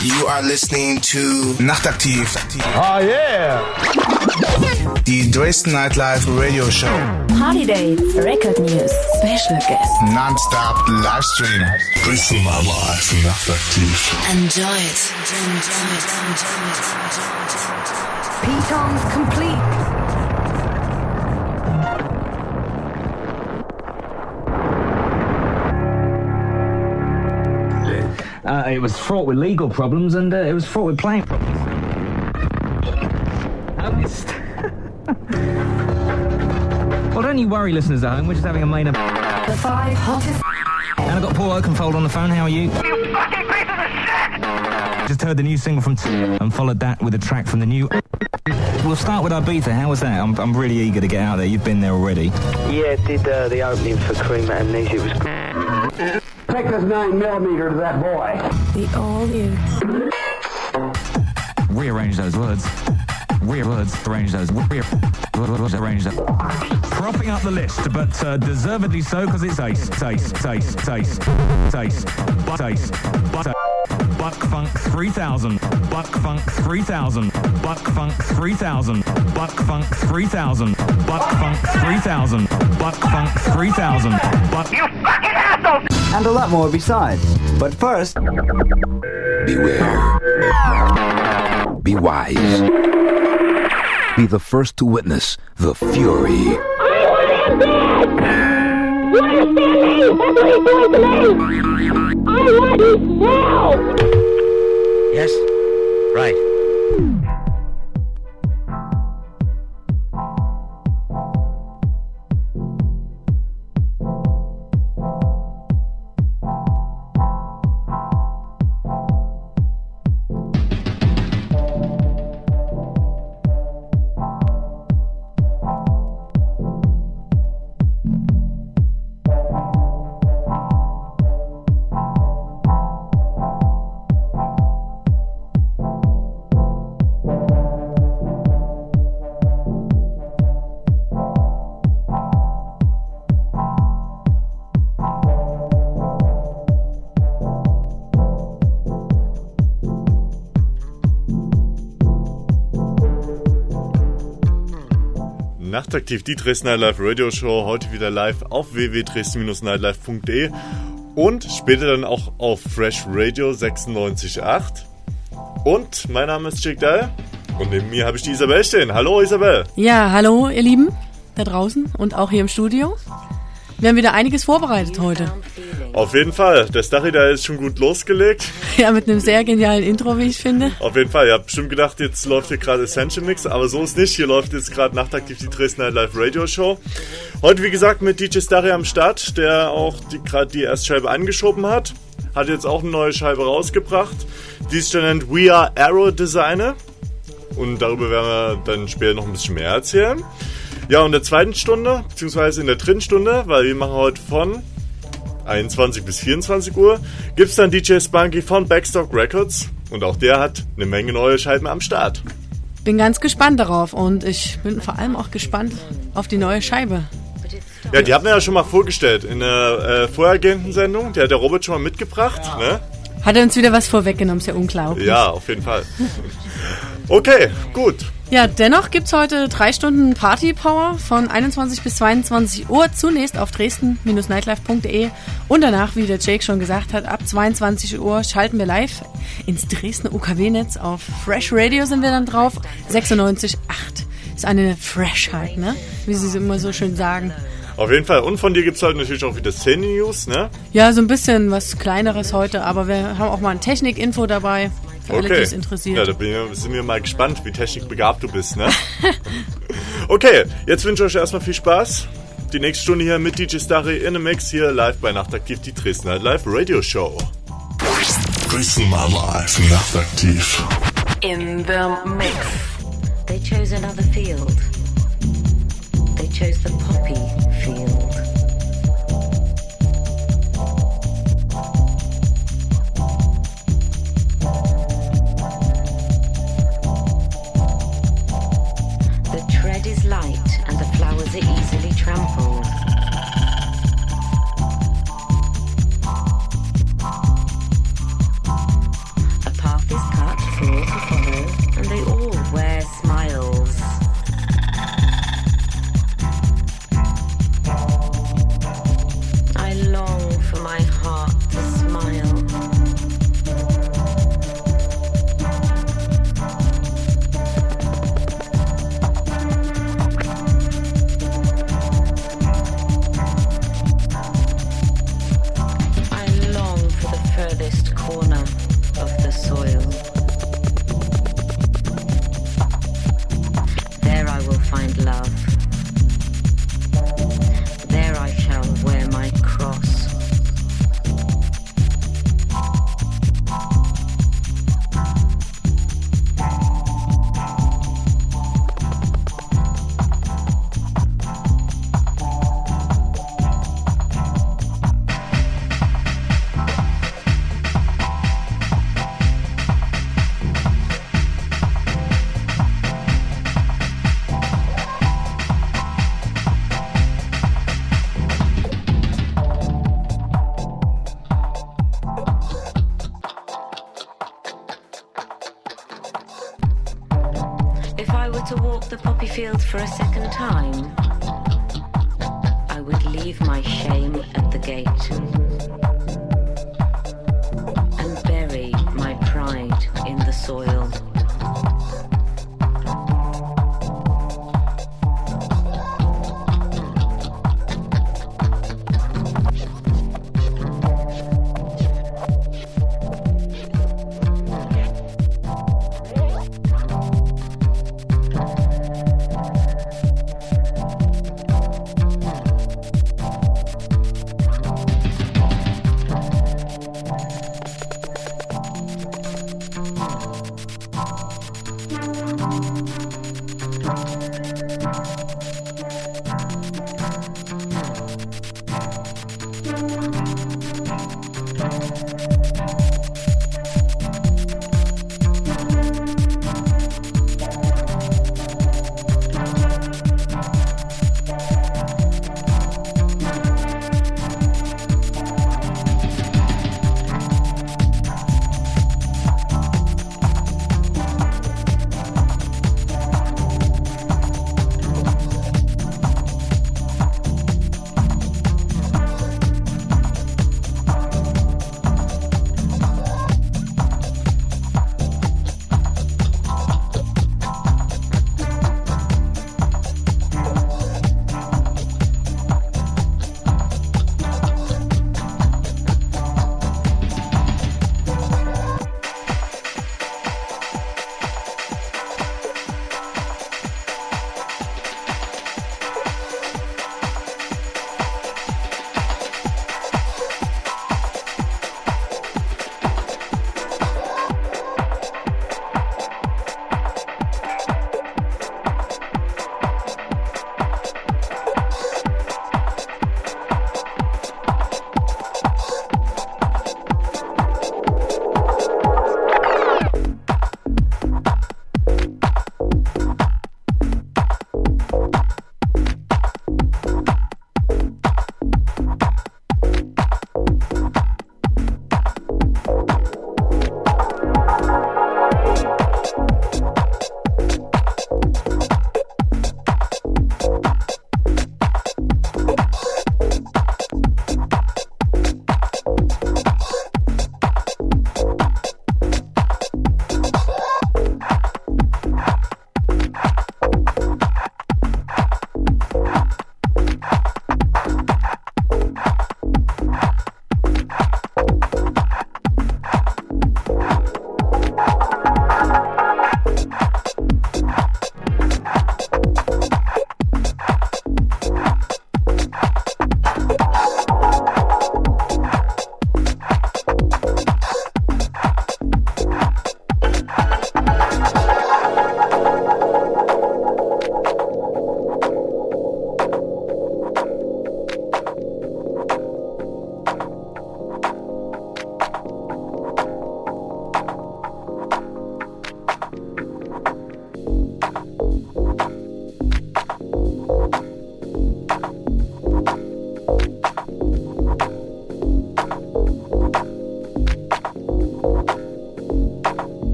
You are listening to Nachtaktiv. Oh yeah! Die Dresden Nightlife Radio Show. Party Dates, Record News, Special Guests. Non-stop Livestream. Dresden Nightlife Nachtaktiv. Enjoy it. Enjoy it. Pitons complete. Uh, it was fraught with legal problems and uh, it was fraught with playing problems. Well, don't you worry, listeners at home. We're just having a main. And The five hottest And I've got Paul Oakenfold on the phone. How are you? You fucking pieces of shit! Just heard the new single from T and followed that with a track from the new. We'll start with Ibiza. How was that? I'm, I'm really eager to get out there. You've been there already. Yeah, did uh, the opening for Cream Amnesia. It was great. Take this 9 millimeter to that boy. The all new. Rearrange those words. Rear words. Arrange those. Rear. Arrange that. Propping up the list, but uh, deservedly so because it's ace. It's ace. Ace. Ace. It's ace. But ace. But Buck Funk 3000. Buck Funk 3000. Buck Funk 3000. Buck Funk 3000. Buck Funk 3000. Buck Funk 3000. Buck and a lot more besides. But first, beware, be wise, be the first to witness the fury. I want him dead! Doing! I want him now! Yes? Right. Nachtaktiv, die Dresden Nightlife Radio Show, heute wieder live auf www.dresden-nightlife.de und später dann auch auf Fresh Radio 96.8. Und mein Name ist Jake Dahl und neben mir habe ich die Isabel stehen. Hallo Isabel. Ja, hallo ihr Lieben da draußen und auch hier im Studio. Wir haben wieder einiges vorbereitet heute. Auf jeden Fall, der Stachy da ist schon gut losgelegt. Ja, mit einem sehr genialen Intro, wie ich finde. Auf jeden Fall, ihr habt bestimmt gedacht, jetzt läuft hier gerade Essential Mix, aber so ist nicht. Hier läuft jetzt gerade Nachtaktiv die Dresden Nightlife Radio Show. Heute, wie gesagt, mit DJ Starry am Start, der auch die, gerade die Erstscheibe angeschoben hat. Hat jetzt auch eine neue Scheibe rausgebracht. Die ist nennt We Are Arrow Designer. Und darüber werden wir dann später noch ein bisschen mehr erzählen. Ja, und in der zweiten Stunde, beziehungsweise in der dritten Stunde, weil wir machen heute von 21 bis 24 Uhr, gibt's dann DJ Spunky von Backstock Records. Und auch der hat eine Menge neue Scheiben am Start. Bin ganz gespannt darauf und ich bin vor allem auch gespannt auf die neue Scheibe. Ja, die haben wir ja schon mal vorgestellt in der äh, vorhergehenden Sendung. Die hat der Robert schon mal mitgebracht. Ne? Hat er uns wieder was vorweggenommen, ist ja unglaublich. Ja, auf jeden Fall. Okay, gut. Ja, dennoch gibt's heute drei Stunden Party Power von 21 bis 22 Uhr. Zunächst auf dresden-nightlife.de und danach, wie der Jake schon gesagt hat, ab 22 Uhr schalten wir live ins Dresdner UKW-Netz. Auf Fresh Radio sind wir dann drauf. 96.8 ist eine Freshheit, ne? Wie sie es immer so schön sagen. Auf jeden Fall. Und von dir gibt's heute natürlich auch wieder Szene-News, ne? Ja, so ein bisschen was Kleineres heute, aber wir haben auch mal ein Technik-Info dabei. Für alle, die es interessiert. Ja, da bin ich, sind wir mal gespannt, wie technikbegabt du bist, ne? okay, jetzt wünsche ich euch erstmal viel Spaß. Die nächste Stunde hier mit DJ Starry in a Mix hier live bei Nachtaktiv, die Dresden Night Live Radio Show. Dresden Nightlife Nachtaktiv. In the mix. They chose another field. They chose the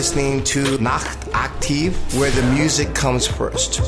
listening to Nacht Aktiv, where the music comes first.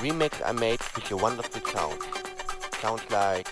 Remix I made with your wonderful sound. Sounds like...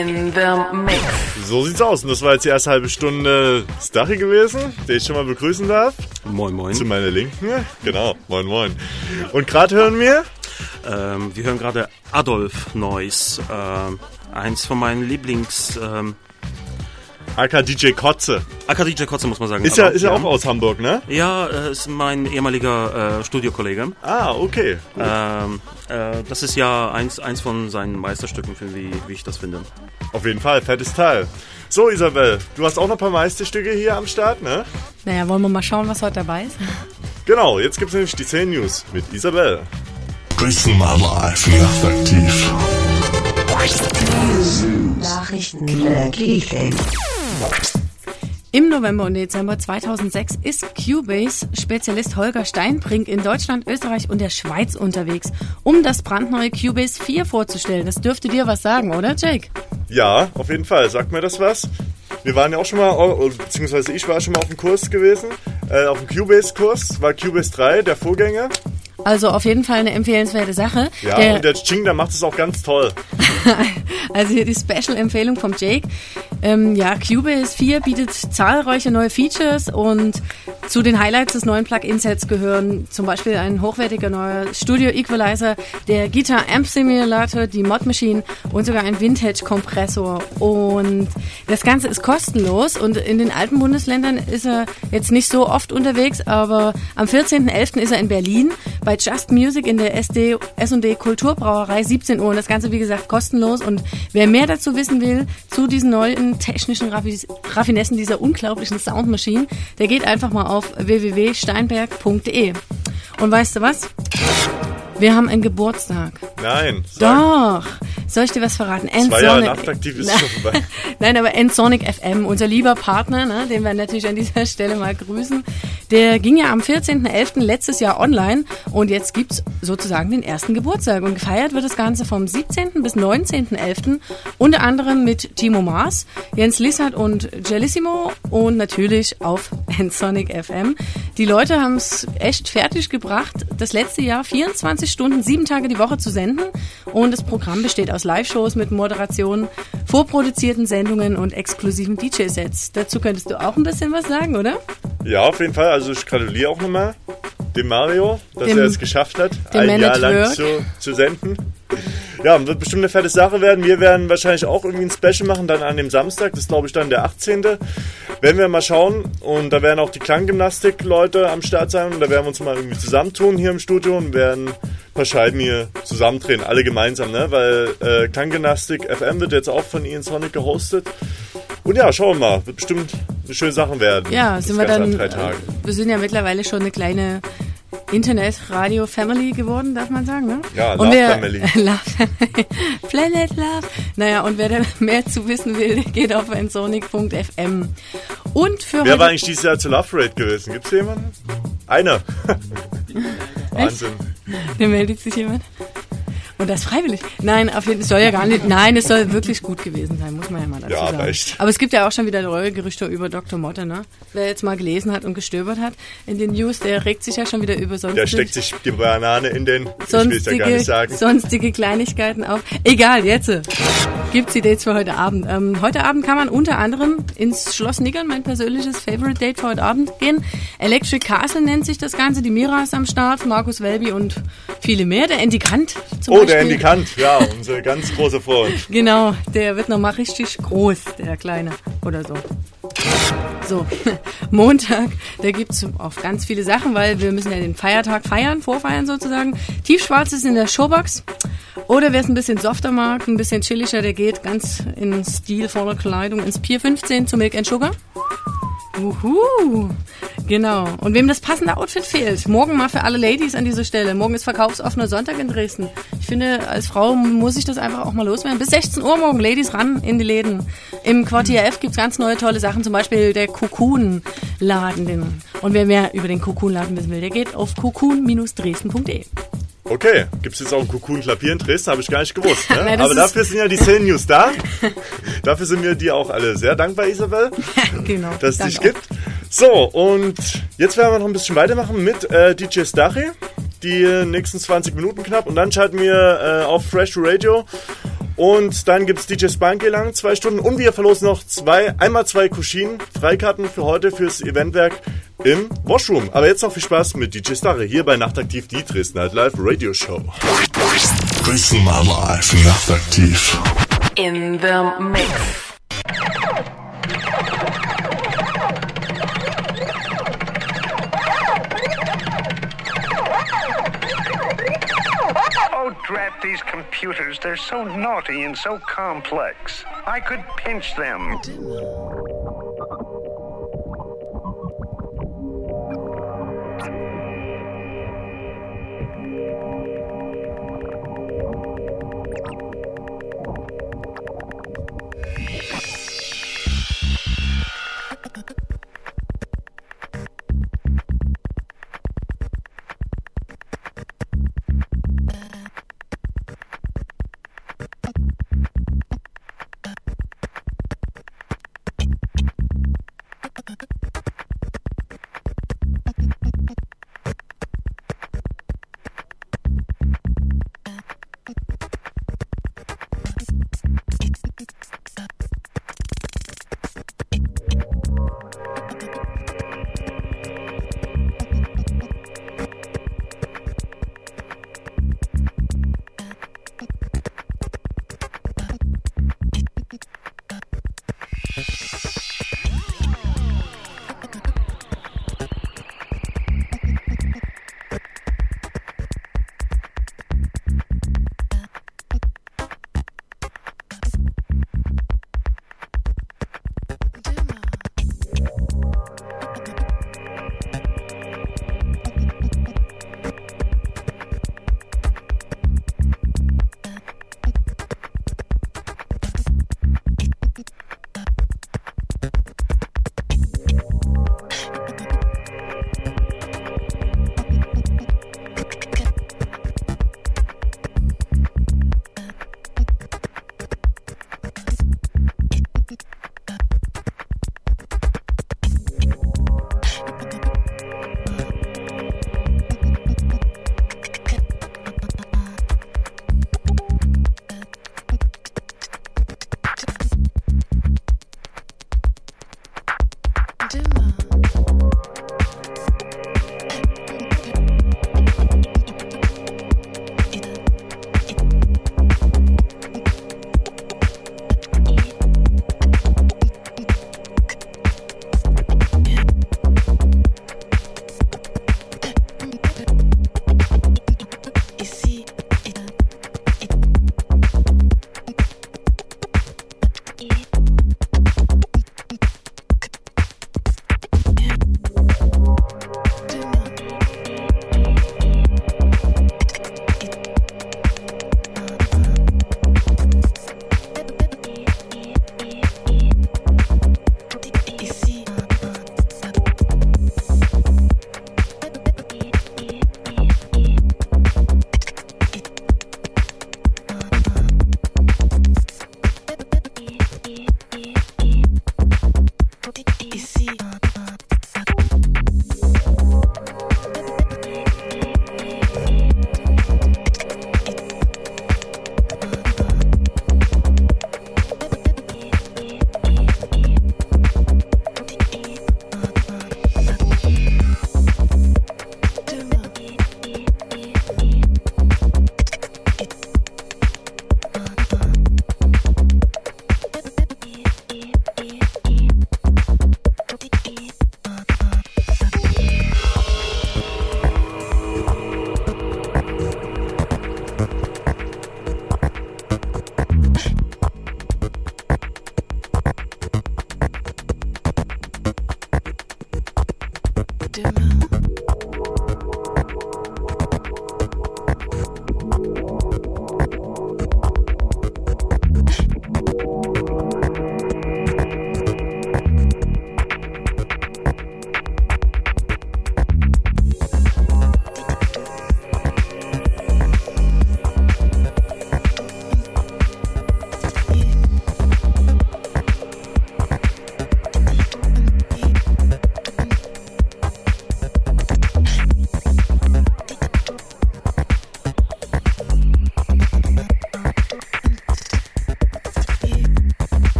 In the Mix. So sieht's aus. Und das war jetzt die erste halbe Stunde Stachy gewesen, den ich schon mal begrüßen darf. Moin, moin. Zu meiner Linken. Genau, moin, moin. Und gerade hören wir? Ähm, wir hören gerade Adolf Neuss. Ähm, eins von meinen Lieblings... Ähm, AK DJ Kotze. AK DJ Kotze muss man sagen. Ist ja, ist ja auch aus Hamburg, ne? Ja, äh, ist mein ehemaliger äh, Studiokollege. Ah, okay. Ähm, äh, das ist ja eins, eins von seinen Meisterstücken, wie, wie ich das finde. Auf jeden Fall, fettes Teil. So, Isabel, du hast auch noch ein paar Meisterstücke hier am Start, ne? Naja, wollen wir mal schauen, was heute dabei ist? Genau, jetzt gibt's nämlich die 10 News mit Isabel. Dresden mal live, nachtaktiv. Nachrichten Im November und Dezember 2006 ist Cubase-Spezialist Holger Steinbrink in Deutschland, Österreich und der Schweiz unterwegs, um das brandneue Cubase 4 vorzustellen. Das dürfte dir was sagen, oder Jake? Ja, auf jeden Fall. Sagt mir das was? Wir waren ja auch schon mal, beziehungsweise ich war schon mal auf dem Kurs gewesen, äh, auf dem Cubase-Kurs, war Cubase 3, der Vorgänger. Also auf jeden Fall eine empfehlenswerte Sache. Ja, der, und der Ching, der macht es auch ganz toll. also hier die Special-Empfehlung vom Jake. Ähm, ja, Cubase 4 bietet zahlreiche neue Features und zu den Highlights des neuen Plug-in-Sets gehören zum Beispiel ein hochwertiger neuer Studio-Equalizer, der Guitar Amp Simulator, die Mod Machine und sogar ein Vintage-Kompressor. Und das Ganze ist kostenlos und in den alten Bundesländern ist er jetzt nicht so oft unterwegs, aber am 14.11. ist er in Berlin bei Just Music in der SD S&D Kulturbrauerei 17 Uhr. Und das Ganze, wie gesagt, kostenlos. Und wer mehr dazu wissen will, zu diesen neuen technischen Raffi Raffinessen dieser unglaublichen Soundmaschine, der geht einfach mal auf www.steinberg.de. Und weißt du was? Wir haben einen Geburtstag. Nein. Sag. Doch. Soll ich dir was verraten? Zwei Jahre nachtaktiv ist schon vorbei. Nein, aber Ensonic FM, unser lieber Partner, ne, den wir natürlich an dieser Stelle mal grüßen, der ging ja am 14.11. letztes Jahr online und jetzt gibt's sozusagen den ersten Geburtstag. Und gefeiert wird das Ganze vom 17. bis 19.11. unter anderem mit Timo Maas, Jens Lissert und Gelissimo und natürlich auf Ensonic FM. Die Leute haben es echt fertig gebracht, das letzte Jahr 24 Stunden, sieben Tage die Woche zu senden. Und das Programm besteht aus Live-Shows mit Moderation, vorproduzierten Sendungen und exklusiven DJ-Sets. Dazu könntest du auch ein bisschen was sagen, oder? Ja, auf jeden Fall. Also ich gratuliere auch nochmal dem Mario, dass Dem- er es geschafft hat, ein Jahr lang zu, zu senden. Ja, wird bestimmt eine fette Sache werden. Wir werden wahrscheinlich auch irgendwie ein Special machen, dann an dem Samstag. Das ist, glaube ich, dann der 18. Werden wir mal schauen. Und da werden auch die Klanggymnastik-Leute am Start sein. Und da werden wir uns mal irgendwie zusammentun hier im Studio und werden ein paar Scheiben hier zusammendrehen. Alle gemeinsam, ne? Weil äh, Klanggymnastik FM wird jetzt auch von Ian Sonic gehostet. Und ja, schauen wir mal. Wird bestimmt eine schöne Sache werden. Ja, sind wir dann. An drei Tagen. äh, Wir sind ja mittlerweile schon eine kleine Internet-Radio-Family geworden, darf man sagen, ne? Ja, und Love wer, Family. Love Family. Planet Love. Naja, und wer da mehr zu wissen will, geht auf ensonic.fm. Und für Wer war eigentlich dieses Jahr zur Love Parade gewesen? Gibt's jemanden? Einer. Wahnsinn. Da meldet sich jemand. Und das freiwillig. Nein, auf jeden Fall soll ja gar nicht. Nein, es soll wirklich gut gewesen sein, muss man ja mal dazu Ja, sagen. aber echt. Aber es gibt ja auch schon wieder neue Gerüchte über Dr. Motte, ne? Wer jetzt mal gelesen hat und gestöbert hat in den News, der regt sich ja schon wieder über sonst Der steckt sich die Banane in den. Es ja gar sonstige, nicht sagen. sonstige Kleinigkeiten auf. Egal, jetzt gibt's die Dates für heute Abend. Ähm, heute Abend kann man unter anderem ins Schloss Niggern, mein persönliches Favorite Date für heute Abend, gehen. Electric Castle nennt sich das Ganze. Die Mira ist am Start, Markus Welby und viele mehr. Der Andy Kant zum Oh, Beispiel. Der Andy Kant, ja, unser ganz großer Freund. Genau, der wird nochmal richtig groß, der Kleine. Oder so. So, Montag, da gibt's auch ganz viele Sachen, weil wir müssen ja den Feiertag feiern, vorfeiern sozusagen. Tiefschwarz ist in der Showbox. Oder wer es ein bisschen softer mag, ein bisschen chilliger, der geht ganz in stilvoller Kleidung ins Pier 15 zu Milk and Sugar. Uhu, genau. Und wem das passende Outfit fehlt, morgen mal für alle Ladies an dieser Stelle. Morgen ist verkaufsoffener Sonntag in Dresden. Ich finde, als Frau muss ich das einfach auch mal loswerden. Bis 16 Uhr morgen, Ladies, ran in die Läden. Im Quartier F gibt's ganz neue tolle Sachen, zum Beispiel der Cocoon-Laden. Den- Und wer mehr über den Cocoon-Laden wissen will, der geht auf cocoon-dresden.de. Okay, gibt's jetzt auch einen Cocoon Klapier in Dresden? Habe ich gar nicht gewusst. Ne? Nein, Aber dafür sind ja die Szenen News da. dafür sind wir dir auch alle sehr dankbar, Isabel, genau. dass es dich auch. gibt. So, und jetzt werden wir noch ein bisschen weitermachen mit äh, DJ Stachy. Die äh, nächsten 20 Minuten knapp. Und dann schalten wir äh, auf Fresh Radio. Und dann gibt's DJ Spunky lang, zwei Stunden. Und wir verlosen noch zwei, einmal zwei Kuschinen, Freikarten für heute fürs Eventwerk im Washroom. Aber jetzt noch viel Spaß mit DJ Starre hier bei Nachtaktiv, die Dresden halt Live Radio Show. Dresden Nightlife, nachtaktiv. In the mix. Drat these computers. They're so naughty and so complex. I could pinch them.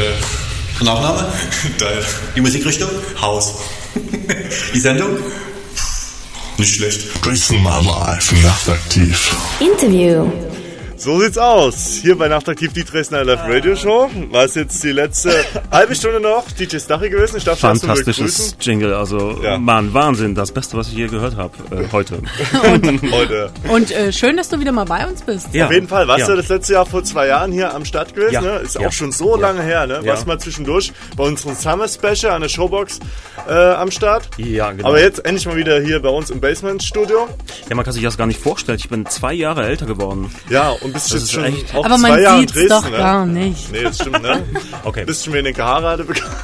Der Nachname? Geil. Die Musikrichtung? Haus. Die Sendung? Nicht schlecht. Dresden mal live, nachtaktiv. Interview. So sieht's aus. Hier bei Nachtaktiv die Dresdner Live Radio Show. War es jetzt die letzte halbe Stunde noch. DJ Stachy gewesen. Ich darf Fantastisches begrüßen. Jingle, also Mann, Wahnsinn, das Beste, was ich je gehört habe äh, heute. Heute. Und äh, schön, dass du wieder mal bei uns bist. Ja. Auf jeden Fall. Warst Ja. du das letzte Jahr vor zwei Jahren hier am Start gewesen? Ja. Ne? Ist Ja. auch schon so Ja. lange her. Ne? Ja. Warst mal zwischendurch bei unserem Summer Special an der Showbox äh, am Start. Ja, genau. Aber jetzt endlich mal wieder hier bei uns im Basement Studio. Ja, man kann sich das gar nicht vorstellen. Ich bin zwei Jahre älter geworden. Ja, und bist Das jetzt ist schon echt- auch Aber zwei man Jahre in Dresden, doch ne? gar nicht. Nee, das stimmt, ne? Okay. Bist schon wenig Haare hatte bekommen.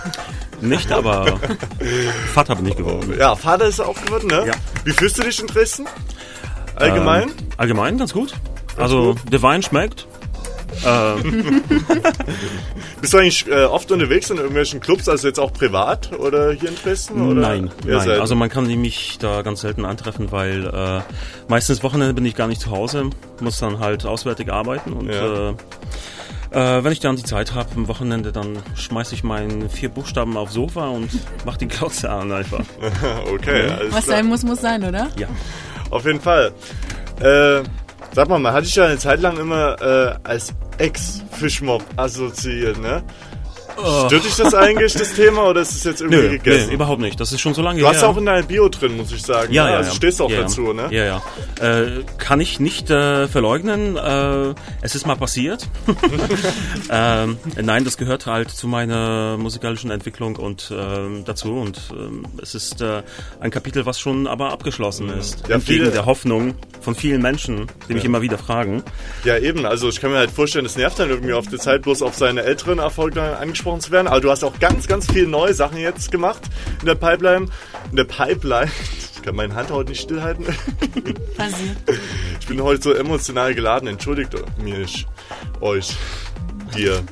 Nicht, aber Vater bin ich geworden. Ja, Vater ist auch geworden, ne? Ja. Wie fühlst du dich in Dresden? Allgemein? Ähm, allgemein ganz gut. also der Wein schmeckt. Ähm, Bist du eigentlich äh, oft unterwegs in irgendwelchen Clubs, also jetzt auch privat oder hier in Dresden? Oder? nein, nein. selten? Also man kann mich da ganz selten antreffen, weil äh, meistens Wochenende bin ich gar nicht zu Hause, muss dann halt auswärtig arbeiten und Ja. äh, äh, wenn ich dann die Zeit habe am Wochenende, dann schmeiße ich meinen vier Buchstaben aufs Sofa und mache die Glotze an einfach. okay, alles Was klar. sein muss, muss sein, oder? Ja. Auf jeden Fall. Äh, sag mal, man hatte dich ja eine Zeit lang immer äh, als Ex-Fischmob assoziiert, ne? Oh. Stört dich das eigentlich, das Thema, oder ist es jetzt irgendwie Nö, gegessen? nee, überhaupt nicht. Das ist schon so lange Du hast her. auch in deiner Bio drin, muss ich sagen. Ja, ne? ja, Also ja. stehst auch ja, dazu, ne? Ja, ja. Äh, kann ich nicht äh, verleugnen. Äh, es ist mal passiert. ähm, nein, das gehört halt zu meiner musikalischen Entwicklung und ähm, dazu. Und ähm, es ist äh, ein Kapitel, was schon aber abgeschlossen ist. Ja, Entgegen viele- der Hoffnung von vielen Menschen, die mich immer wieder fragen. Ja, eben. Also ich kann mir halt vorstellen, es nervt dann irgendwie auf der Zeit, bloß auf seine älteren Erfolge angesprochen zu werden. Aber du hast auch ganz, ganz viele neue Sachen jetzt gemacht in der Pipeline. In der Pipeline. Ich kann meine Hand heute nicht stillhalten. Passiert. Ich bin heute so emotional geladen. Entschuldigt mich. Euch. Dir.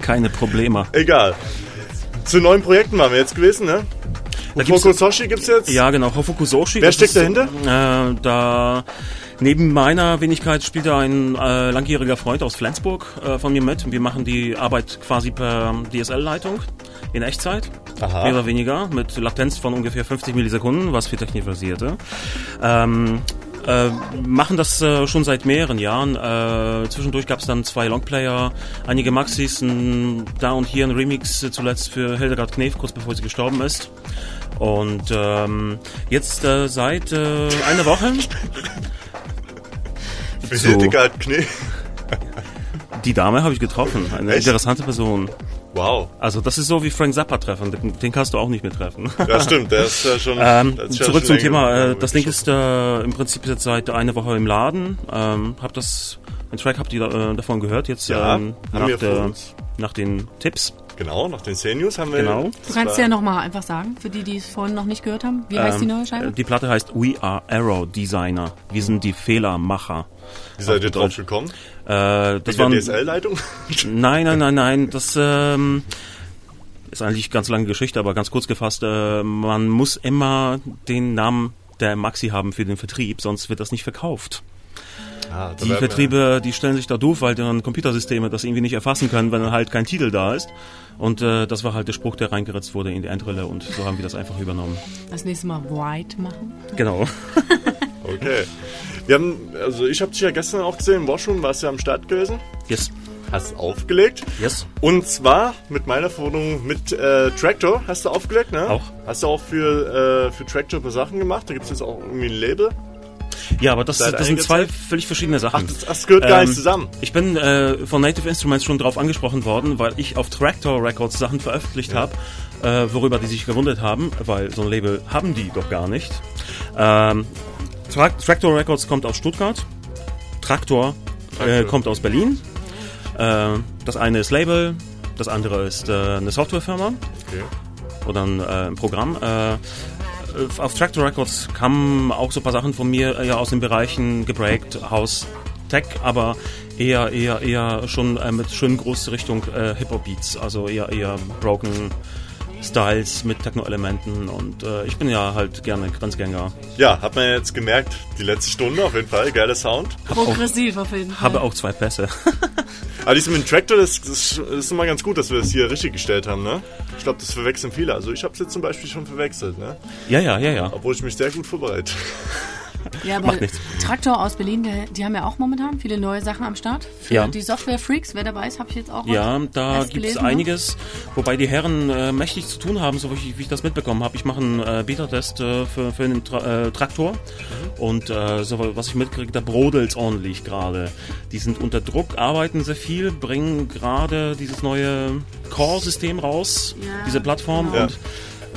Keine Probleme. Egal. Zu neuen Projekten waren wir jetzt gewesen, ne? Da gibt's- gibt's jetzt? Ja, genau, Hofukusoshi. Wer steckt ist, dahinter? Äh, da neben meiner Wenigkeit spielt da ein äh, langjähriger Freund aus Flensburg äh, von mir mit. Wir machen die Arbeit quasi per DSL-Leitung in Echtzeit. Aha. Mehr oder weniger, mit Latenz von ungefähr 50 Millisekunden, was für Technik basierte. Ähm, äh, machen das äh, schon seit mehreren Jahren. Äh, zwischendurch gab es dann zwei Longplayer, einige Maxis, ein, da und hier ein Remix äh, zuletzt für Hildegard Knef, kurz bevor sie gestorben ist. Und ähm, jetzt äh, seit äh, einer Woche. So. Die Dame habe ich getroffen, eine Echt? interessante Person. Wow. Also das ist so wie Frank Zappa treffen, den, den kannst du auch nicht mehr treffen. Ja, stimmt, der ist ja schon- ähm, ist ja zurück schon zum Thema. Äh, das Ding ist äh, im Prinzip jetzt seit einer Woche im Laden. Ähm, hab das, den Track habt ihr äh, davon gehört jetzt Ja, ähm, nach, der, nach den Tipps. Genau, nach den C-News haben wir... Genau. Du kannst ja nochmal einfach sagen, für die, die es vorhin noch nicht gehört haben. Wie heißt die Ähm, neue Scheibe? Die Platte heißt We Are Error Designer. Wir sind die Fehlermacher. Wie seid ihr drauf gekommen? Äh, das war der DSL-Leitung? Nein, nein, nein, nein. Das ähm, ist eigentlich eine ganz lange Geschichte, aber ganz kurz gefasst. Äh, man muss immer den Namen der Maxi haben für den Vertrieb, sonst wird das nicht verkauft. Ah, Die Vertriebe, die stellen sich da doof, weil dann Computersysteme das irgendwie nicht erfassen können, wenn halt kein Titel da ist. Und äh, das war halt der Spruch, der reingeritzt wurde in die Endrille und so haben wir das einfach übernommen. Das nächste Mal White machen. Genau. Okay. Wir haben, also ich habe dich ja gestern auch gesehen, im Washroom warst du ja am Start gewesen. Yes. Hast aufgelegt. Yes. Und zwar mit meiner Verwundung mit äh, Tractor hast du aufgelegt, ne? Auch. Hast du auch für, äh, für Tractor ein paar Sachen gemacht? Da gibt es jetzt auch irgendwie ein Label. Ja, aber das, das sind zwei Zeit? völlig verschiedene Sachen. Ach, das- das gehört gar nicht zusammen. Ich bin äh, von Native Instruments schon drauf angesprochen worden, weil ich auf Tractor Records Sachen veröffentlicht habe, äh, worüber die sich gewundert haben, weil so ein Label haben die doch gar nicht. Ähm, Tra Tractor Records kommt aus Stuttgart, Traktor äh, kommt aus Berlin. Äh, das eine ist Label, das andere ist äh, eine Softwarefirma Okay. oder ein, äh, ein Programm. Äh, auf Tractor Records kamen auch so ein paar Sachen von mir äh, ja aus den Bereichen gebreakt, House, Tech, aber eher eher eher schon äh, mit schön groß Richtung äh, Hip Hop Beats, also eher eher broken Styles mit Techno-Elementen und äh, ich bin ja halt gerne Grenzgänger. Ja, hat man jetzt gemerkt, die letzte Stunde auf jeden Fall, geiler Sound. Progressiv auf jeden Fall. Habe auch zwei Pässe. Aber dies mit dem Traktor, das, das, das ist immer ganz gut, dass wir das hier richtig gestellt haben, ne? Ich glaube, das verwechseln viele. Also ich habe es jetzt zum Beispiel schon verwechselt, ne? Ja, ja, ja, ja. Obwohl ich mich sehr gut vorbereite. Ja, aber Macht nichts. Traktor aus Berlin, die, haben ja auch momentan viele neue Sachen am Start. Für Ja. die Software-Freaks, wer dabei ist, habe ich jetzt auch Ja, da gibt es ne? einiges, wobei die Herren äh, mächtig zu tun haben, so wie ich, wie ich das mitbekommen habe. Ich mache einen äh, Beta-Test äh, für, für einen Tra äh, Traktor und äh, so, was ich mitkriege, da brodelt's ordentlich gerade. Die sind unter Druck, arbeiten sehr viel, bringen gerade dieses neue Core-System raus, Ja, diese Plattform genau. und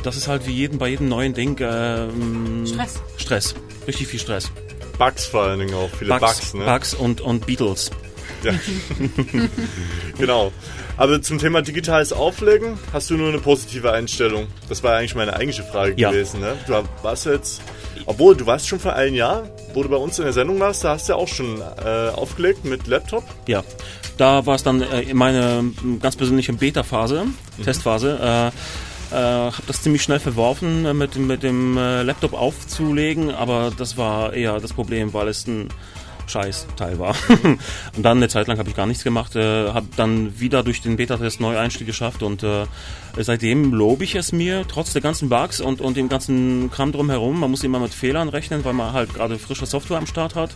das ist halt wie jeden, bei jedem neuen Ding ähm, Stress. Stress, richtig viel Stress. Bugs vor allen Dingen auch, viele Bugs, Bugs, ne? Bugs und, und Beatles. Ja. genau. Aber zum Thema digitales Auflegen hast du nur eine positive Einstellung. Das war eigentlich meine eigentliche Frage Ja. gewesen. Ne? Du warst jetzt, obwohl du warst schon vor einem Jahr, wo du bei uns in der Sendung warst, da hast du ja auch schon äh, aufgelegt mit Laptop. Ja, da war es dann äh, in meine ganz persönliche Beta-Phase, Mhm. Testphase. Äh, äh, habe das ziemlich schnell verworfen, äh, mit, dem- mit dem äh, Laptop aufzulegen, aber das war eher das Problem, weil es ein scheiß Teil war. und dann eine Zeit lang habe ich gar nichts gemacht, äh, habe dann wieder durch den Beta-Test Neueinstieg geschafft und äh, seitdem lobe ich es mir, trotz der ganzen Bugs und, und dem ganzen Kram drumherum. Man muss immer mit Fehlern rechnen, weil man halt gerade frische Software am Start hat.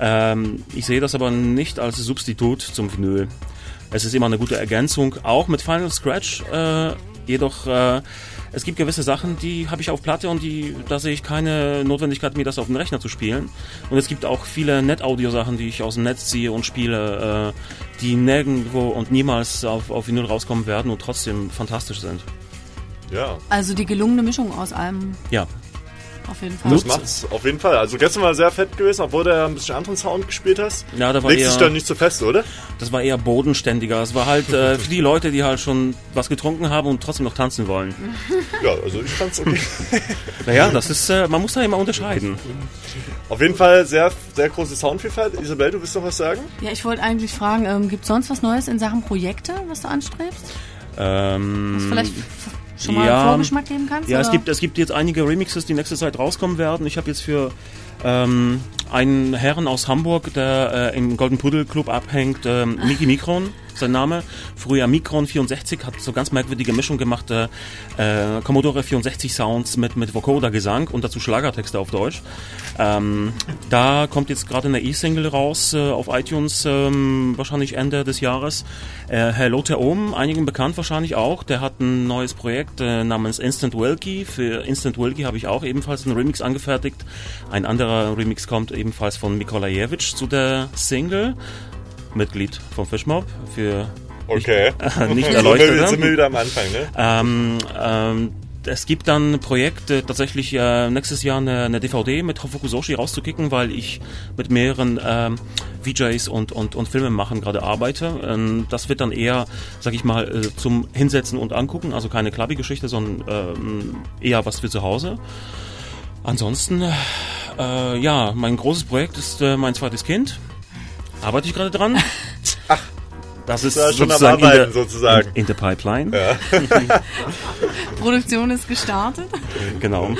Ähm, ich sehe das aber nicht als Substitut zum Vinyl. Es ist immer eine gute Ergänzung, auch mit Final Scratch. Äh, jedoch äh, es gibt gewisse Sachen, die habe ich auf Platte und die, da sehe ich keine Notwendigkeit, mir das auf den Rechner zu spielen. Und es gibt auch viele Net-Audio-Sachen, die ich aus dem Netz ziehe und spiele, äh, die nirgendwo und niemals auf, auf Vinyl rauskommen werden und trotzdem fantastisch sind. Ja. Also die gelungene Mischung aus allem, Ja, auf jeden Fall. Das macht's auf jeden Fall. Also gestern war sehr fett gewesen, obwohl du ein bisschen anderen Sound gespielt hast. Ja, da war Legt eher- sich dann nicht so fest, oder? das war eher bodenständiger. Es war halt äh, für die Leute, die halt schon was getrunken haben und trotzdem noch tanzen wollen. Ja, also ich fand's okay. Naja, das ist, äh, man muss da immer unterscheiden. auf jeden Fall sehr, sehr große Soundvielfalt. Isabel, du willst noch was sagen? Ja, ich wollte eigentlich fragen, ähm, gibt es sonst was Neues in Sachen Projekte, was du anstrebst? Ähm, Was vielleicht schon mal ja, einen Vorgeschmack geben kannst? Ja, es gibt, es gibt jetzt einige Remixes, die nächste Zeit rauskommen werden. Ich habe jetzt für ähm, einen Herren aus Hamburg, der äh, im Golden Pudel Club abhängt, ähm, Miki Mikron, sein Name. Früher Mikron 64, hat so ganz merkwürdige Mischung gemacht, äh, äh, Commodore 64 Sounds mit, mit Vocoder Gesang und dazu Schlagertexte auf Deutsch. Ähm, da kommt jetzt gerade eine E-Single raus äh, auf iTunes, ähm, wahrscheinlich Ende des Jahres. Äh, Hello Ohm, einigen bekannt wahrscheinlich auch. Der hat ein neues Projekt äh, namens Instant Wilkie. Für Instant Wilkie habe ich auch ebenfalls einen Remix angefertigt. Ein anderer Remix kommt ebenfalls von Mikolajewitsch zu der Single. Mitglied vom Fishmob für Okay. nicht, nicht Sind wir wieder am Anfang, ne? Ähm, ähm, es gibt dann ein Projekt, äh, tatsächlich äh, nächstes Jahr eine, eine DVD mit Hofukusoshi rauszukicken, weil ich mit mehreren ähm, VJs und, und, und Filmemachern gerade arbeite. Ähm, das wird dann eher, sag ich mal, äh, zum Hinsetzen und Angucken, also keine Klabby-Geschichte, sondern ähm, eher was für zu Hause. Ansonsten, äh, ja, mein großes Projekt ist äh, mein zweites Kind. Arbeite ich gerade dran. Ach, das ist Ja, schon am sozusagen, in Arbeiten, der, sozusagen. In, in der Pipeline. Produktion ist gestartet. Genau.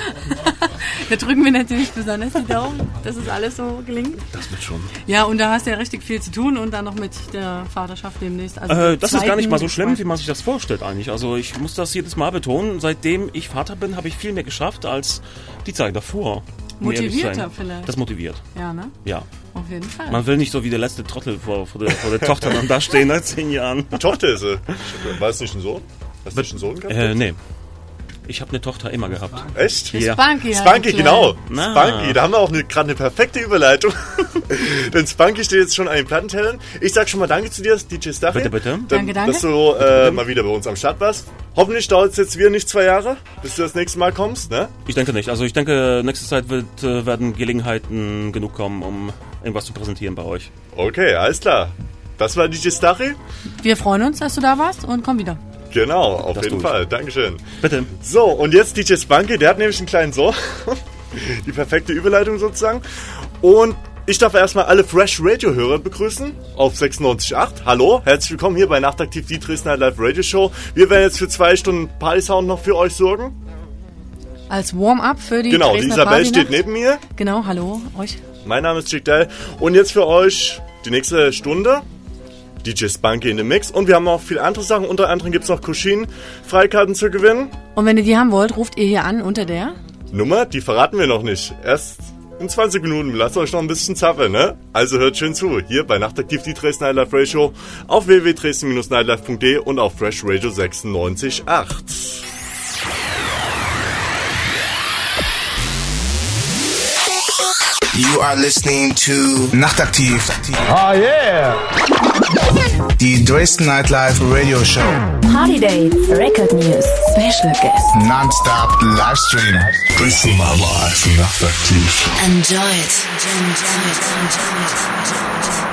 Da drücken wir natürlich besonders die Daumen, dass es alles so gelingt. Das wird schon. Ja, und da hast du ja richtig viel zu tun und dann noch mit der Vaterschaft demnächst. Also Äh, das ist gar nicht mal so schlimm, wie man sich das vorstellt eigentlich. Also ich muss das jedes Mal betonen. Seitdem ich Vater bin, habe ich viel mehr geschafft als die Zeit davor. Motivierter vielleicht. Das motiviert. Ja, ne? Ja. Auf jeden Fall. Man will nicht so wie der letzte Trottel vor, vor, der, vor der Tochter dann da stehen nach zehn Jahren. Die Tochter ist sie. War es nicht ein Sohn? Hast du nicht einen Sohn gehabt? Äh, nee. Ich habe eine Tochter immer gehabt. Echt? Ja. Spunky, Spunky, genau. Na. Spunky, da haben wir auch eine- gerade eine perfekte Überleitung. Denn Spunky steht jetzt schon an den Plattentellern. Ich sag schon mal Danke zu dir, DJ Stachy. Bitte, bitte. Dann, Danke, danke. Dass du äh, mal wieder bei uns am Start warst. Hoffentlich dauert es jetzt wieder nicht zwei Jahre, bis du das nächste Mal kommst, ne? Ich denke nicht. Also ich denke, nächste Zeit wird, äh, werden Gelegenheiten genug kommen, um irgendwas zu präsentieren bei euch. Okay, alles klar. Das war DJ Stachy. Wir freuen uns, dass du da warst und komm wieder. Genau, auf Das jeden. Fall. Dankeschön. Bitte. So, und jetzt DJ Spunky, der hat nämlich einen kleinen Sohn. Die perfekte Überleitung sozusagen. Und ich darf erstmal alle Fresh Radio Hörer begrüßen auf 96.8. Hallo, herzlich willkommen hier bei Nachtaktiv, die Dresdner Live Radio Show. Wir werden jetzt für zwei Stunden Party Sound noch für euch sorgen. Als Warm-up für die genau, die Dresdner Isabel Partynacht. steht neben mir. Genau, hallo, euch. Mein Name ist Chick Dell. Und jetzt für euch die nächste Stunde DJ Spunky in dem Mix. Und wir haben auch viele andere Sachen. Unter anderem gibt es noch Kushin-Freikarten zu gewinnen. Und wenn ihr die haben wollt, ruft ihr hier an unter der Nummer, die verraten wir noch nicht. Erst in 20 Minuten. Lasst euch noch ein bisschen zappeln, ne? Also hört schön zu. Hier bei Nachtaktiv die Dresden Nightlife Radio auf www.dresden-nightlife.de und auf Fresh Radio 96.8. You are listening to Nachtaktiv. Oh ah, yeah! Die Dresden Nightlife Radio Show. Party Day, Record News, Special Guest. Non-stop Livestream. Dresden Nightlife Nachtaktiv. Enjoy it. Enjoy it. Enjoy it.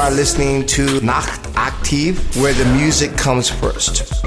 Are listening to Nacht Aktiv, where the music comes first.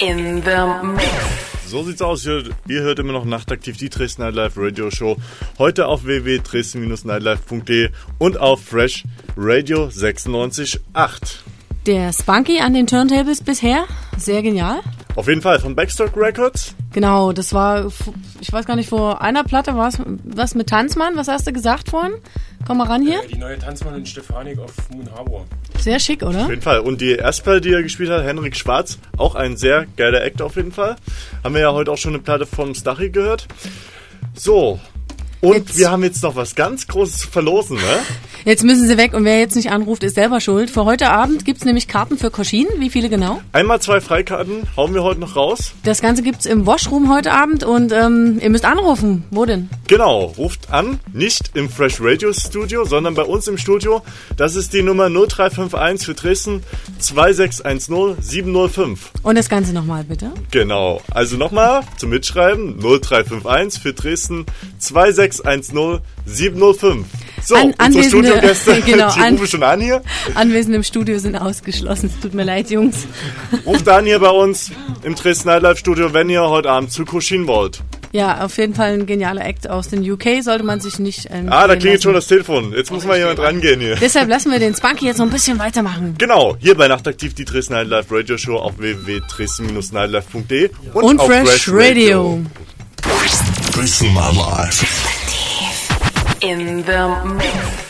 In the mix. So sieht's aus. Ihr, ihr hört immer noch Nachtaktiv, die Dresden Nightlife Radio Show. Heute auf www.dresden-nightlife.de und auf Fresh Radio 96.8. Der Spunky an den Turntables bisher, sehr genial. Auf jeden Fall von Backstock Records. Genau, das war, ich weiß gar nicht, vor einer Platte war es was mit Tanzmann. Was hast du gesagt vorhin? Komm mal ran hier. Äh, die neue Tanzmann in Stefanik auf Moon Harbor. Sehr schick, oder? Auf jeden Fall. Und die Erstplatte, die er gespielt hat, Henrik Schwarz, auch ein sehr geiler Act auf jeden Fall. Haben wir ja heute auch schon eine Platte vom Stachy gehört. So. Und jetzt. wir haben jetzt noch was ganz Großes zu verlosen, ne? Jetzt müssen sie weg und wer jetzt nicht anruft, ist selber schuld. Für heute Abend gibt's nämlich Karten für Koschin. Wie viele genau? Einmal zwei Freikarten hauen wir heute noch raus. Das Ganze gibt's im Washroom heute Abend und ähm, ihr müsst anrufen. Wo denn? Genau, ruft an, nicht im Fresh Radio Studio, sondern bei uns im Studio. Das ist die Nummer 0351 für Dresden 2610 705. Und das Ganze nochmal bitte. Genau, also nochmal zum Mitschreiben 0351 für Dresden 2610 705. So, an, unsere Studiogäste, genau, die rufen schon an hier. Anwesende im Studio sind ausgeschlossen. Es tut mir leid, Jungs. Ruft an hier bei uns im Dresden Nightlife Studio, wenn ihr heute Abend zu Kushin wollt. Ja, auf jeden Fall ein genialer Act aus den UK, sollte man sich nicht. ah, da klingelt schon das Telefon. Jetzt muss mal jemand rangehen hier. Deshalb lassen wir den Spunky jetzt noch ein bisschen weitermachen. Genau, hier bei Nachtaktiv die Dresden Nightlife Radio Show auf www.dresden-nightlife.de und, und, auf Fresh, Fresh Radio. Radio. Dresden. In the mix.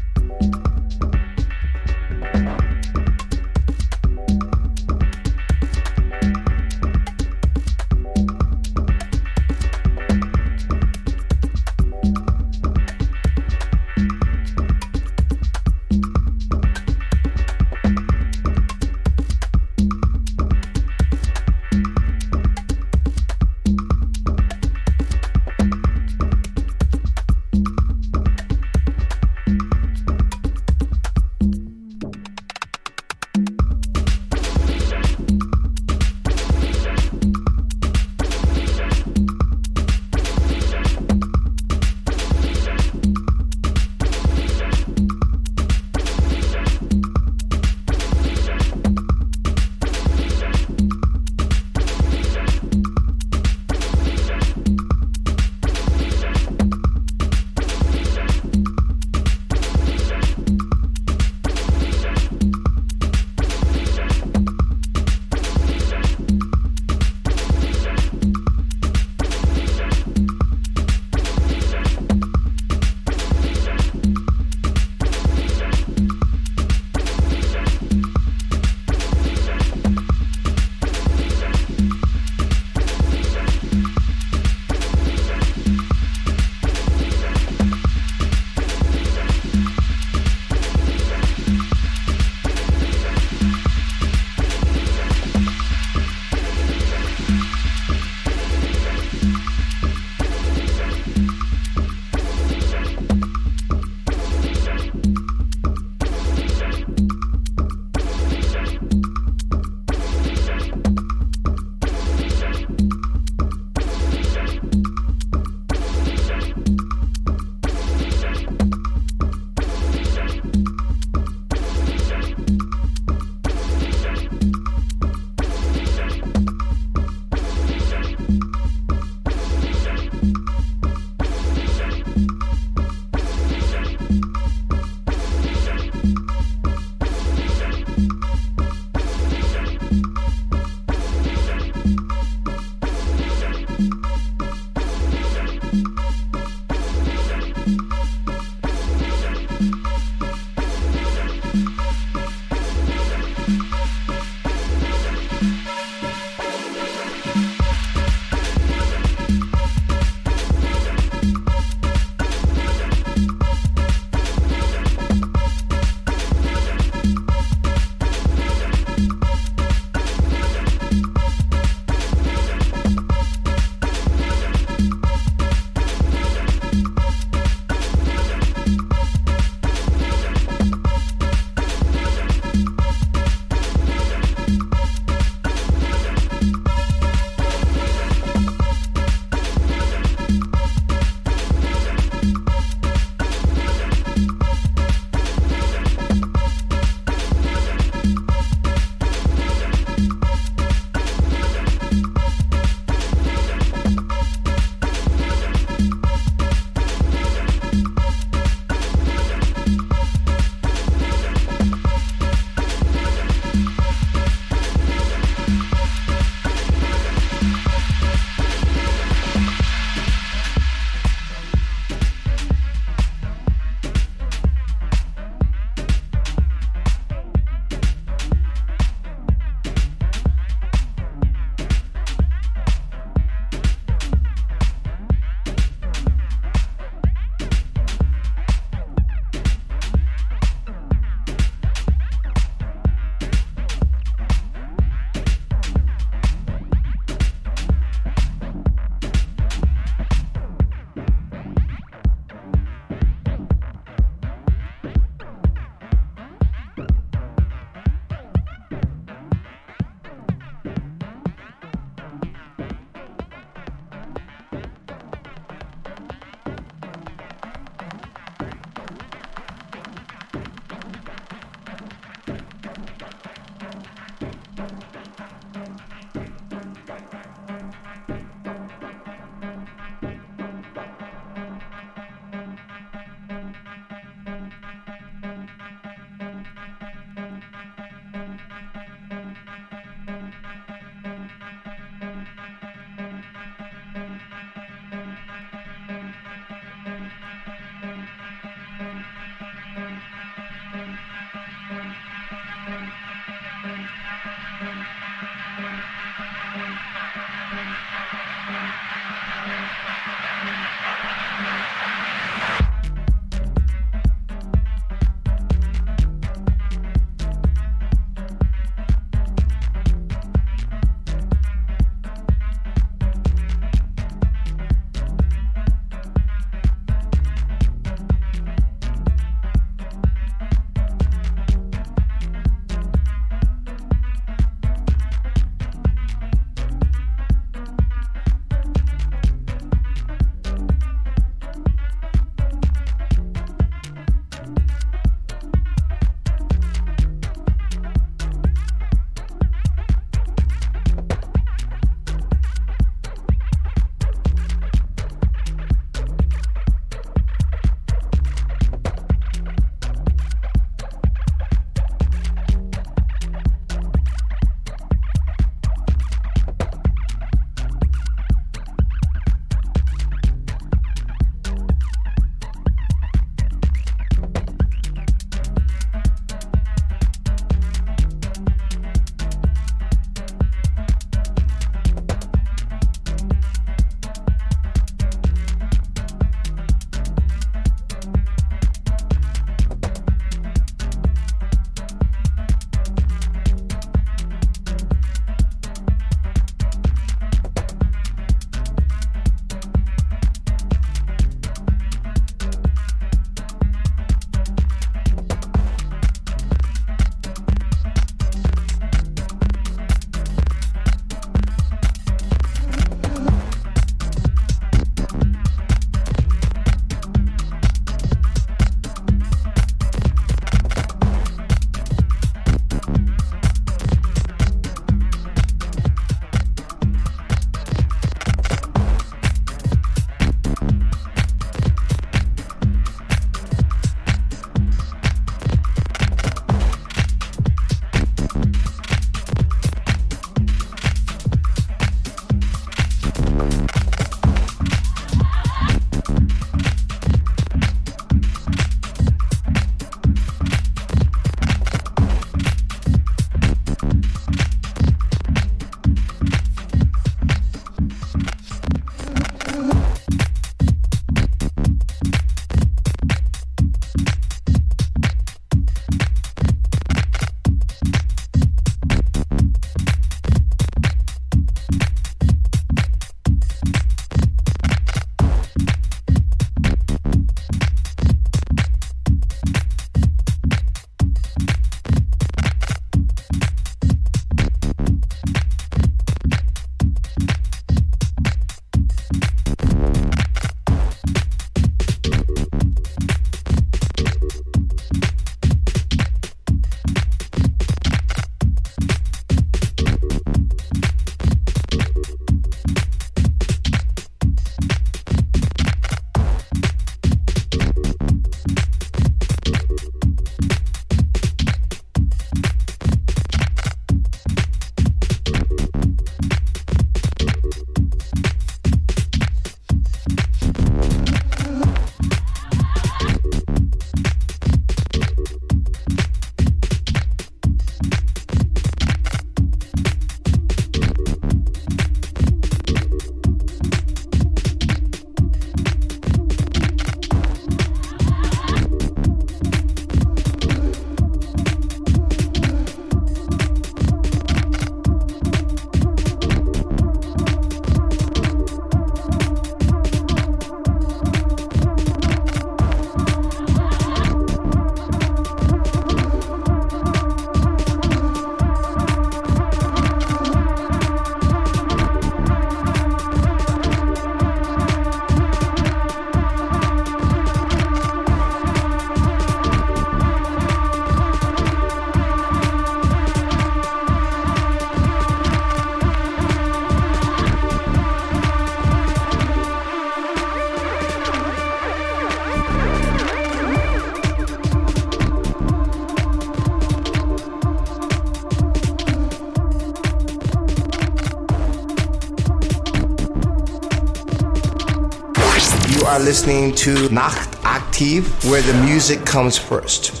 Listening to Nacht Aktiv, where the music comes first.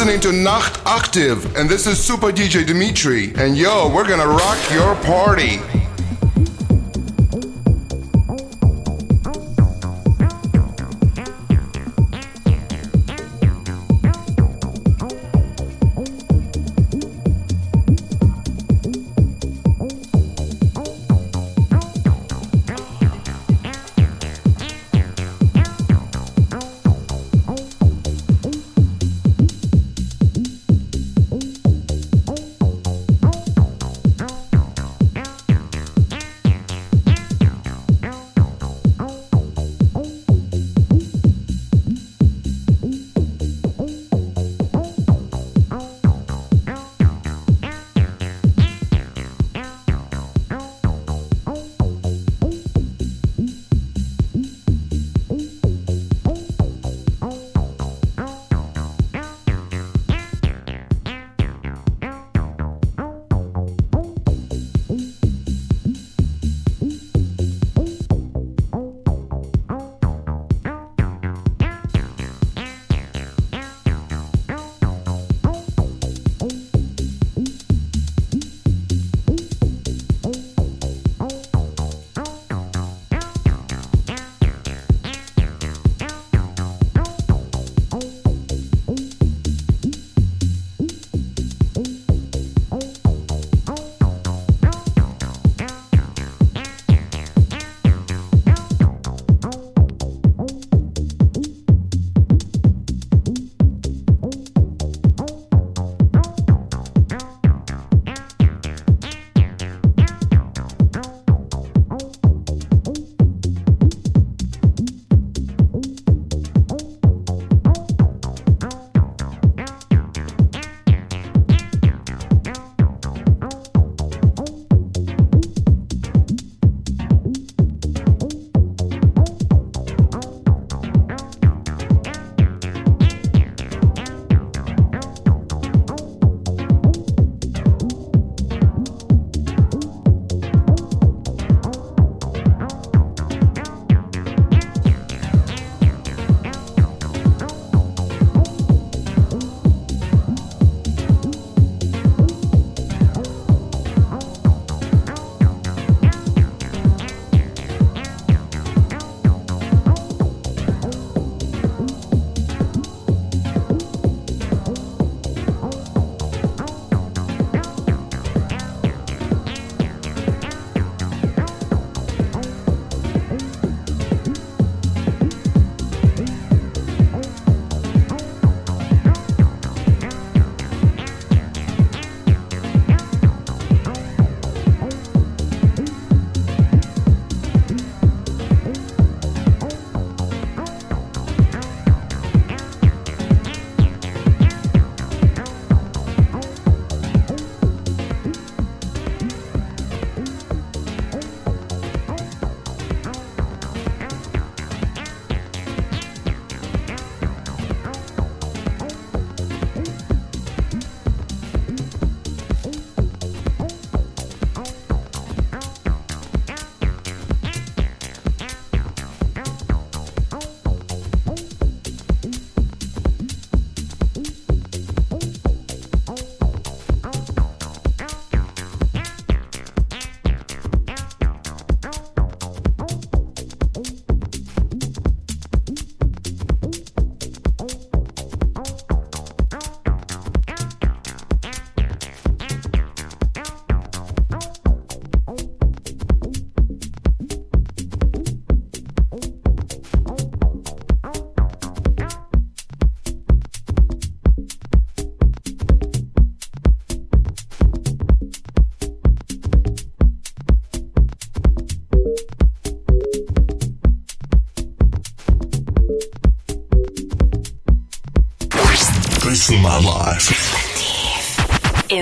Listening to Nacht Active, and this is Super DJ Dimitri. And yo, we're gonna rock your party.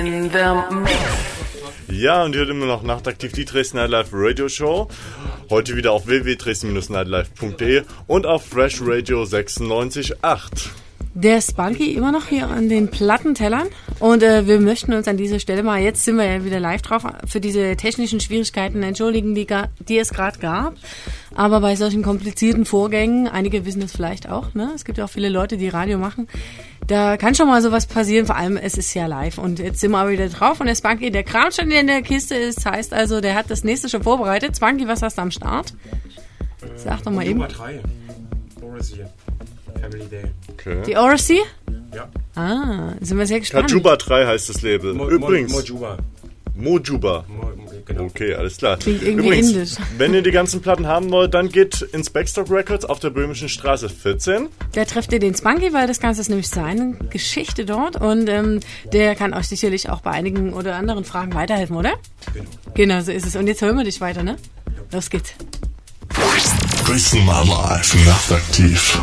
In the mix. Ja, und ihr hört immer noch nachtaktiv die Dresden Nightlife Radio Show. Heute wieder auf www.dresden-nightlife.de und auf Fresh Radio 96.8. Der Spunky immer noch hier an den Plattentellern und äh, wir möchten uns an dieser Stelle mal, jetzt sind wir ja wieder live drauf, für diese technischen Schwierigkeiten entschuldigen, die, die es gerade gab. Aber bei solchen komplizierten Vorgängen, einige wissen es vielleicht auch, ne? Es gibt ja auch viele Leute, die Radio machen. Da kann schon mal sowas passieren, vor allem es ist ja live. Und jetzt sind wir wieder drauf und der Spunky, der Kram schon in der Kiste ist, heißt also, der hat das nächste schon vorbereitet. Spunky, was hast du am Start? Sag doch mal eben. Nummer 3. Morrissey. Family Day. Okay. Die Oracy? Ja. Ah, sind wir sehr gespannt. Kajuba 3 heißt das Label. Mo- Mo- Übrigens. Mojuba. Mojuba. genau. Okay, alles klar. Klingt irgendwie Übrigens, indisch. wenn ihr die ganzen Platten haben wollt, dann geht ins Backstock Records auf der Böhmischen Straße 14. Der trifft ihr den Spunky, weil das Ganze ist nämlich seine Geschichte dort und ähm, der kann euch sicherlich auch bei einigen oder anderen Fragen weiterhelfen, oder? Genau. Genau, so ist es. Und jetzt hören wir dich weiter, ne? Los geht's. Grüßen mal live, nachtaktiv.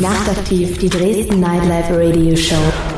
Nachtaktiv, die Dresden Nightlife Radio Show.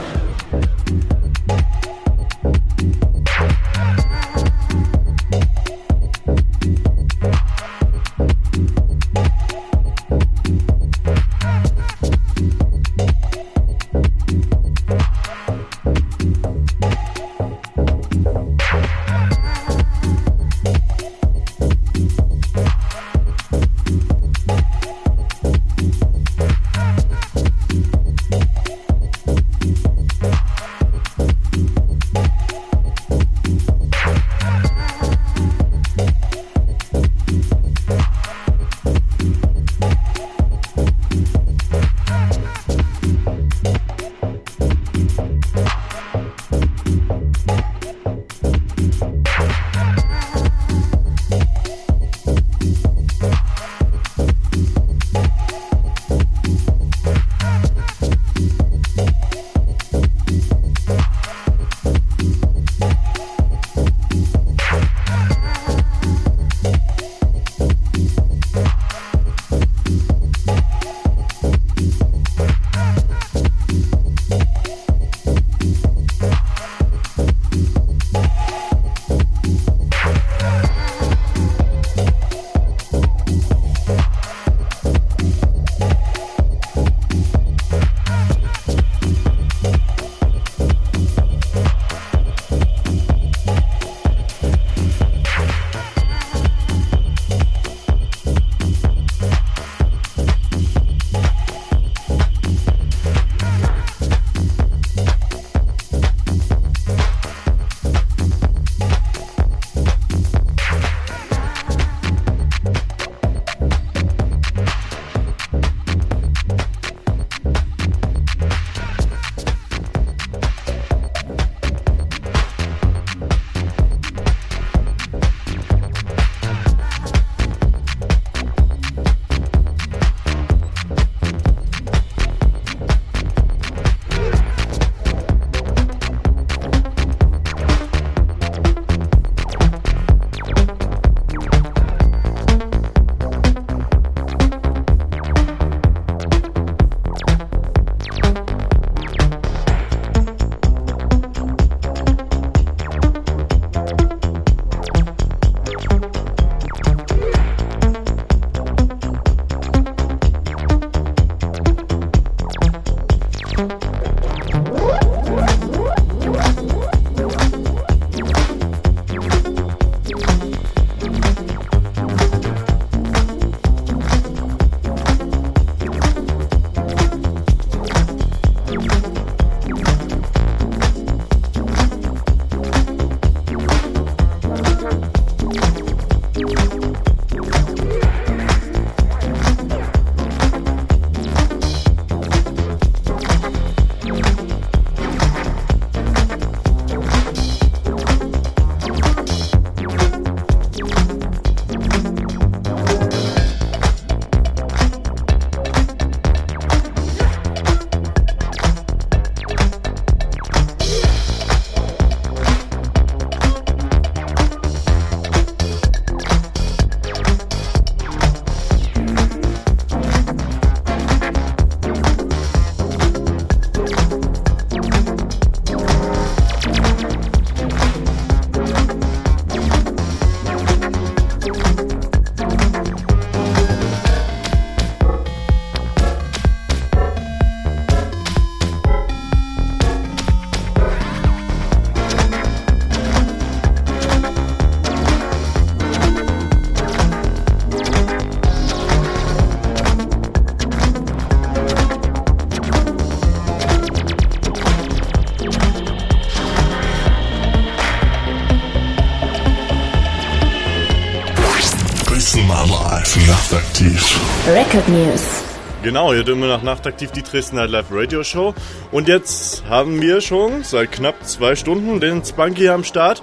Nachtaktiv. Record News. Genau, ihr hört immer noch nachtaktiv die Dresden Nightlife Radio Show. Und jetzt haben wir schon seit knapp zwei Stunden den Spunky am Start.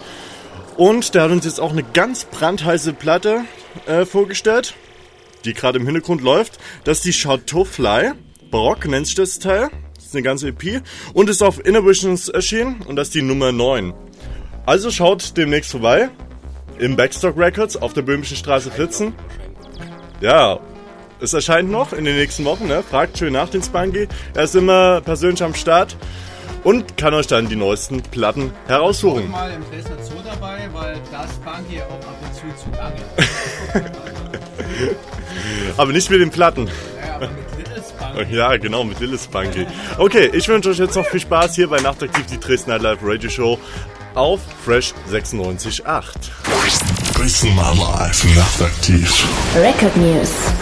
Und der hat uns jetzt auch eine ganz brandheiße Platte äh, vorgestellt, die gerade im Hintergrund läuft. Das ist die Chateau Fly. Barock nennt sich das Teil. Das ist eine ganze EP. Und ist auf Innovations erschienen. Und das ist die Nummer 9. Also schaut demnächst vorbei. Im Backstock Records auf der Böhmischen Straße 14. Ja, es erscheint noch in den nächsten Wochen. Ne? Fragt schön nach den Spunky. Er ist immer persönlich am Start und kann euch dann die neuesten Platten Ich heraussuchen. mal im Dresdner Zoo dabei, weil das Bunky auch ab und zu zu lange. Aber nicht mit den Platten. Ja, aber mit Spunky. Ja, genau, mit Lilith Spunky. Okay, ich wünsche euch jetzt noch viel Spaß hier bei Nachtaktiv, die Dresden Nightlife Radio Show auf Fresh 96.8. Dresden Nightlife Nachtaktiv. Record News.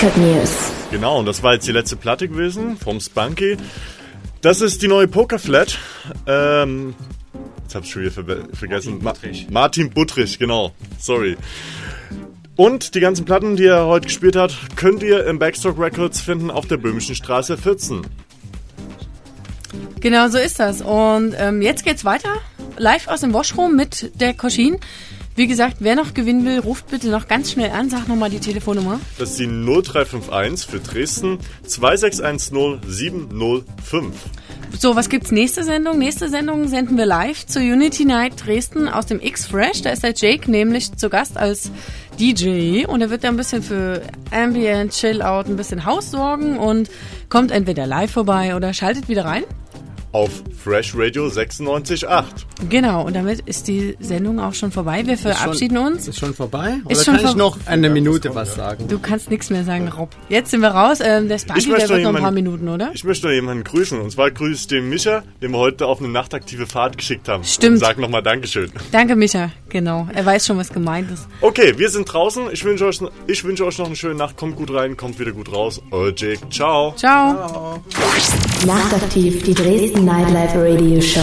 Record News. Genau, und das war jetzt die letzte Platte gewesen vom Spunky. Das ist die neue Poker Flat. Ähm, jetzt hab's schon wieder ver vergessen. Ma Martin Buttrich, genau. Sorry. Und die ganzen Platten, die er heute gespielt hat, könnt ihr im Backstock Records finden auf der Böhmischen Straße 14. Genau so ist das. Und ähm, jetzt geht's weiter. Live aus dem Washroom mit der Koschin. Wie gesagt, wer noch gewinnen will, ruft bitte noch ganz schnell an. Sag nochmal die Telefonnummer. Das ist die 0351 für Dresden 2610 705. So, was gibt's nächste Sendung? Nächste Sendung senden wir live zur Unity Night Dresden aus dem X-Fresh. Da ist der Jake nämlich zu Gast als DJ und er wird da ein bisschen für Ambient, Chill-Out, ein bisschen Haus sorgen und kommt entweder live vorbei oder schaltet wieder rein. Auf Fresh Radio 96.8. Genau, und damit ist die Sendung auch schon vorbei. Wir verabschieden schon, uns. Ist schon vorbei? Ist Oder schon kann ich vor- noch eine Minute was sagen? Du kannst nichts mehr sagen, Rob. Jetzt sind wir raus. Ähm, der Sparky, der wird noch ein paar Minuten, oder? Ich möchte noch jemanden grüßen. Und zwar grüße ich den Micha, den wir heute auf eine nachtaktive Fahrt geschickt haben. Stimmt. Und sag nochmal Dankeschön. Danke, Micha. Genau. Er weiß schon, was gemeint ist. Okay, wir sind draußen. Ich wünsche euch, ich wünsche euch noch eine schöne Nacht. Kommt gut rein, kommt wieder gut raus. Euer Jake. Ciao. Ciao. Nachtaktiv, die Dresden Nightlife Radio Show.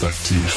perspective.